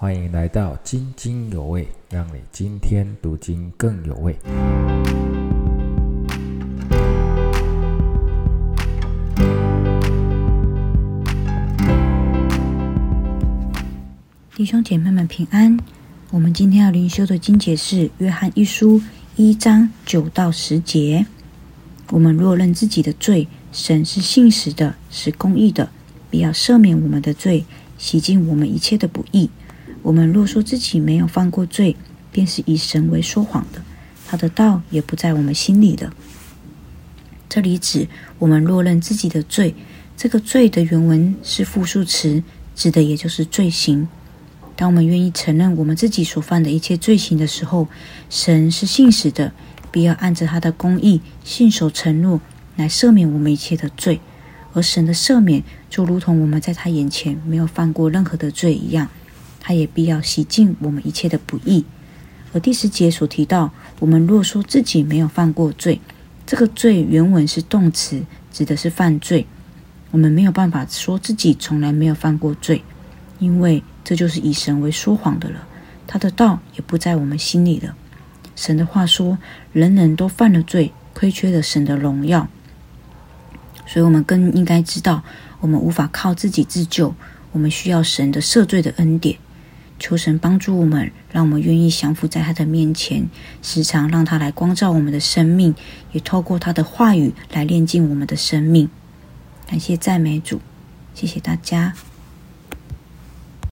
欢迎来到津津有味，让你今天读经更有味。弟兄姐妹们平安。我们今天要灵修的经节是《约翰一书》一章九到十节。我们若认自己的罪，神是信实的，是公义的，必要赦免我们的罪，洗净我们一切的不义。我们若说自己没有犯过罪，便是以神为说谎的，他的道也不在我们心里的。这里指我们若认自己的罪，这个罪的原文是复数词，指的也就是罪行。当我们愿意承认我们自己所犯的一切罪行的时候，神是信实的，必要按着他的公义信守承诺来赦免我们一切的罪。而神的赦免就如同我们在他眼前没有犯过任何的罪一样，他也必要洗净我们一切的不义。而第十节所提到，我们若说自己没有犯过罪，这个罪原文是动词，指的是犯罪。我们没有办法说自己从来没有犯过罪，因为。这就是以神为说谎的了，他的道也不在我们心里了。神的话说：“人人都犯了罪，亏缺了神的荣耀。”所以，我们更应该知道，我们无法靠自己自救，我们需要神的赦罪的恩典。求神帮助我们，让我们愿意降服在他的面前，时常让他来光照我们的生命，也透过他的话语来炼净我们的生命。感谢赞美主，谢谢大家。